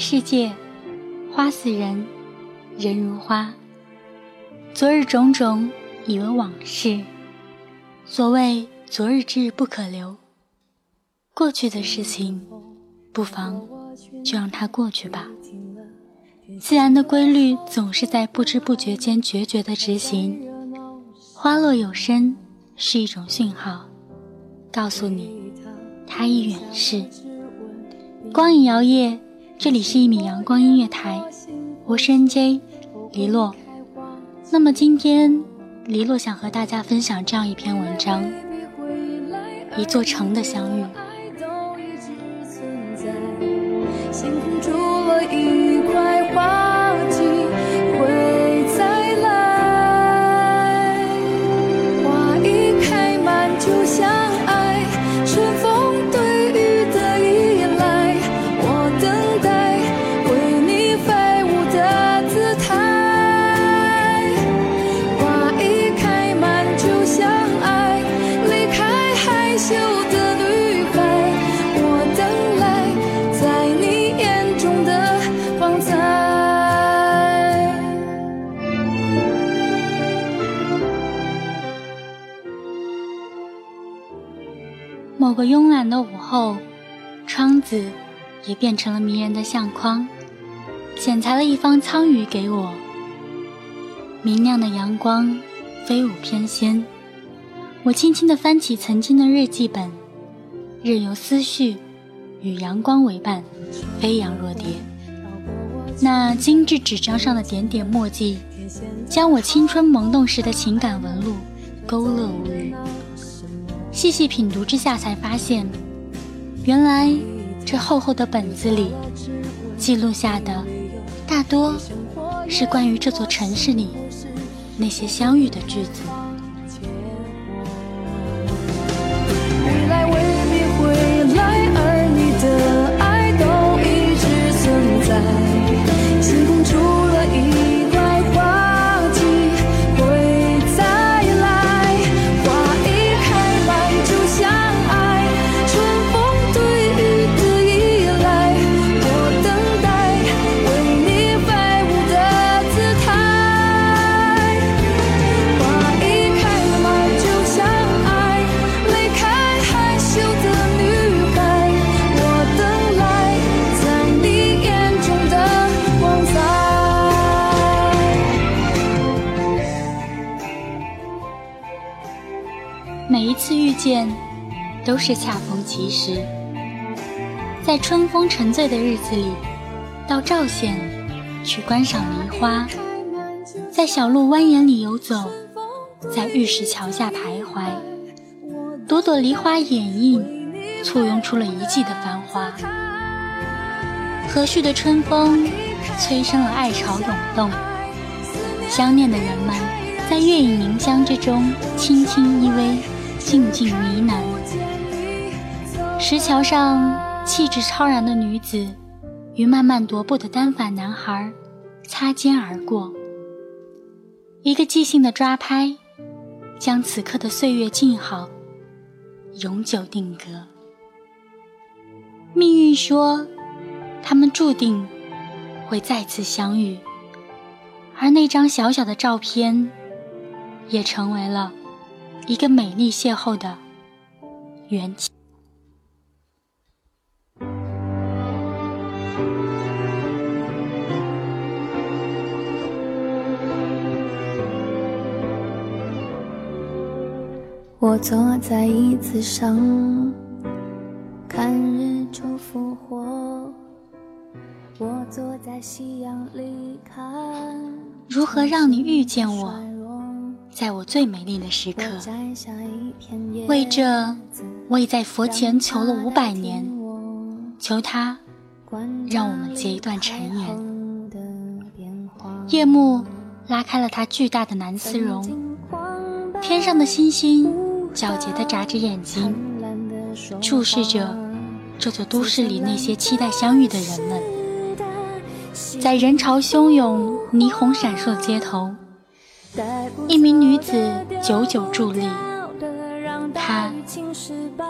世界，花似人，人如花。昨日种种，已为往事。所谓昨日之日不可留，过去的事情，不妨就让它过去吧。自然的规律总是在不知不觉间决绝的执行。花落有声，是一种讯号，告诉你它已远逝。光影摇曳。这里是一米阳光音乐台，我是 NJ 黎洛。那么今天，黎洛想和大家分享这样一篇文章：一座城的相遇。某个慵懒的午后，窗子也变成了迷人的相框，剪裁了一方苍鱼给我。明亮的阳光飞舞翩跹，我轻轻地翻起曾经的日记本，任由思绪与阳光为伴，飞扬若蝶。那精致纸张上的点点墨迹，将我青春萌动时的情感纹路勾勒无余。细细品读之下，才发现，原来这厚厚的本子里记录下的，大多是关于这座城市里那些相遇的句子。每见，都是恰逢其时。在春风沉醉的日子里，到赵县去观赏梨花，在小路蜿蜒里游走，在玉石桥下徘徊，朵朵梨花掩映，簇拥出了一季的繁华。和煦的春风催生了爱潮涌动，相念的人们在月影凝香之中轻轻依偎。静静呢喃，石桥上气质超然的女子与慢慢踱步的单反男孩擦肩而过，一个即兴的抓拍，将此刻的岁月静好，永久定格。命运说，他们注定会再次相遇，而那张小小的照片，也成为了。一个美丽邂逅的缘起。我坐在椅子上看日出复活，我坐在夕阳里看。如何让你遇见我，在我最美丽的时刻。为这，我已在佛前求了五百年，求他让我们结一段尘缘。夜幕拉开了它巨大的蓝丝绒，天上的星星皎洁地眨着眼睛，注视着这座都市里那些期待相遇的人们。在人潮汹涌、霓虹闪烁的街头，一名女子久久伫立。她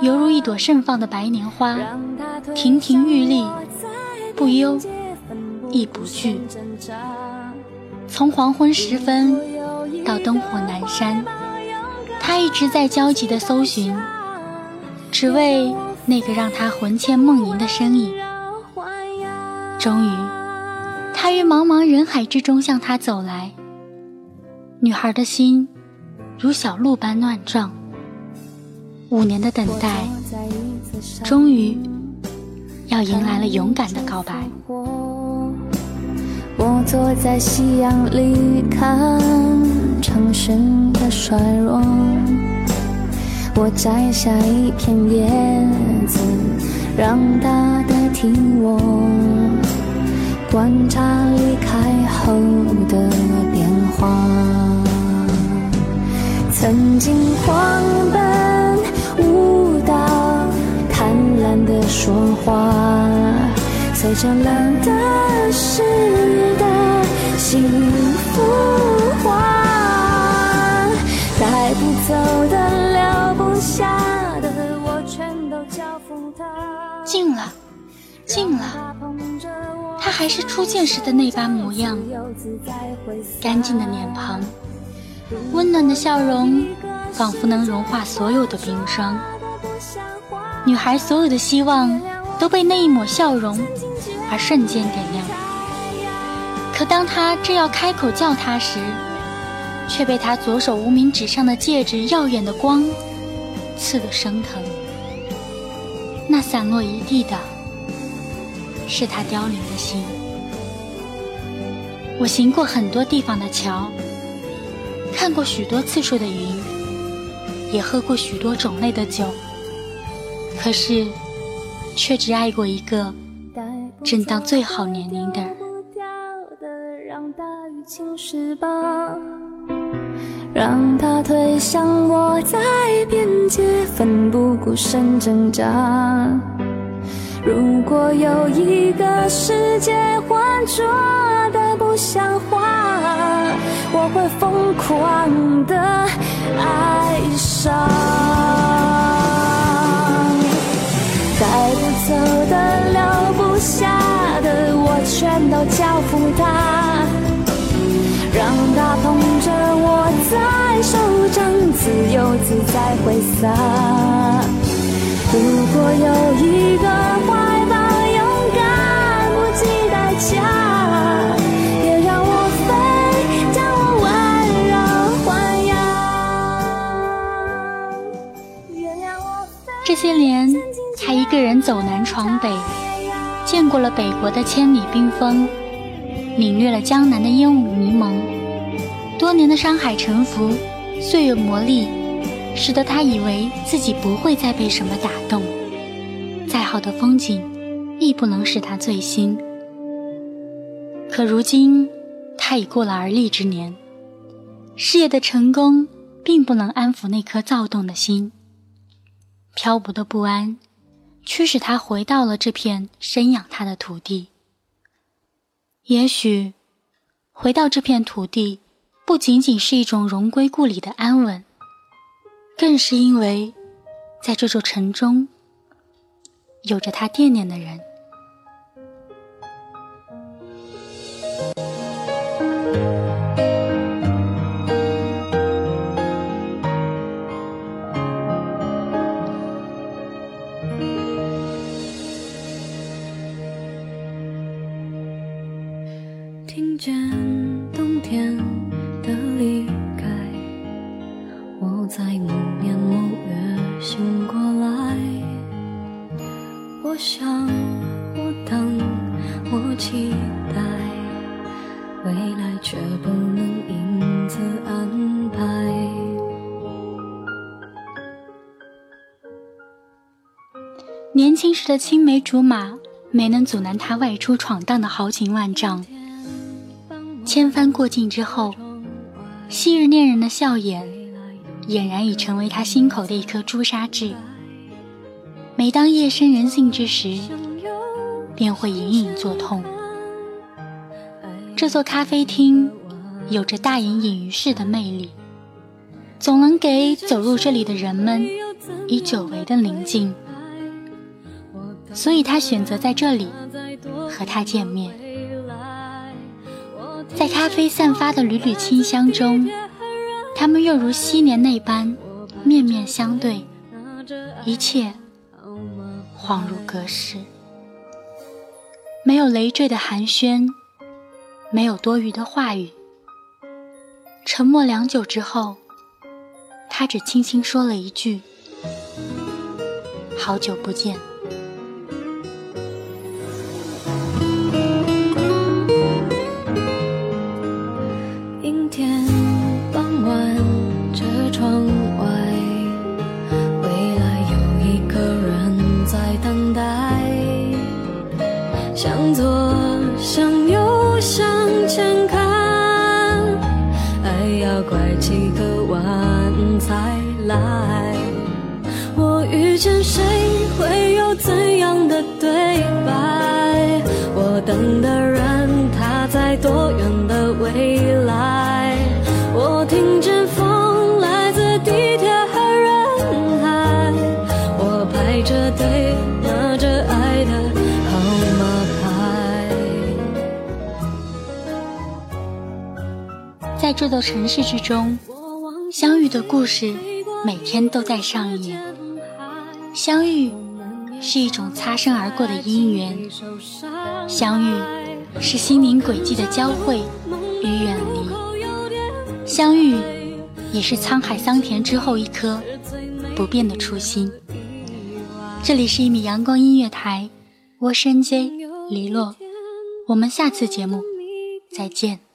犹如一朵盛放的白莲花，亭亭玉立，不忧亦不惧。从黄昏时分到灯火阑珊，她一直在焦急地搜寻，只为那个让她魂牵梦萦的身影。终于。他于茫茫人海之中向他走来，女孩的心如小鹿般乱撞。五年的等待，终于要迎来了勇敢的告白。我坐在夕阳里看城市的衰弱，我摘下一片叶子，让它代替我。观察曾经狂奔舞蹈，贪婪的说话，随着冷的湿的幸福化，带不走的留不下的，我全都交付他。近了，近了。他还是初见时的那般模样，干净的脸庞，温暖的笑容，仿佛能融化所有的冰霜。女孩所有的希望都被那一抹笑容而瞬间点亮。可当他正要开口叫她时，却被他左手无名指上的戒指耀眼的光刺得生疼。那散落一地的。是他凋零的心。我行过很多地方的桥，看过许多次数的云，也喝过许多种类的酒，可是，却只爱过一个正当最好年龄的。让他推向我，在边界奋不顾身挣扎。如果有一个世界浑浊的不像话，我会疯狂的爱上。带不走的、留不下的，我全都交付他，让他捧着我在手掌，自由自在挥洒。如果有一个了北国的千里冰封，领略了江南的烟雾迷蒙。多年的山海沉浮，岁月磨砺。使得他以为自己不会再被什么打动，再好的风景亦不能使他醉心。可如今，他已过了而立之年，事业的成功并不能安抚那颗躁动的心，漂泊的不安驱使他回到了这片生养他的土地。也许，回到这片土地，不仅仅是一种荣归故里的安稳。更是因为，在这座城中，有着他惦念的人。听见冬天的离开，我在某年某月醒过来。我。想，我等，我期待，未来。却不能因此安排。年轻时的青梅竹马没能阻拦他外出闯荡的豪情万丈。千帆过尽之后，昔日恋人的笑颜，俨然已成为他心口的一颗朱砂痣。每当夜深人静之时，便会隐隐作痛。这座咖啡厅有着大隐隐于市的魅力，总能给走入这里的人们以久违的宁静。所以他选择在这里和他见面，在咖啡散发的缕缕清香中，他们又如昔年那般面面相对，一切恍如隔世，没有累赘的寒暄，没有多余的话语，沉默良久之后，他只轻轻说了一句：“好久不见。”这座城市之中，相遇的故事每天都在上演。相遇是一种擦身而过的姻缘，相遇是心灵轨迹的交汇与远离，相遇也是沧海桑田之后一颗不变的初心。这里是一米阳光音乐台，我是 J 黎洛，我们下次节目再见。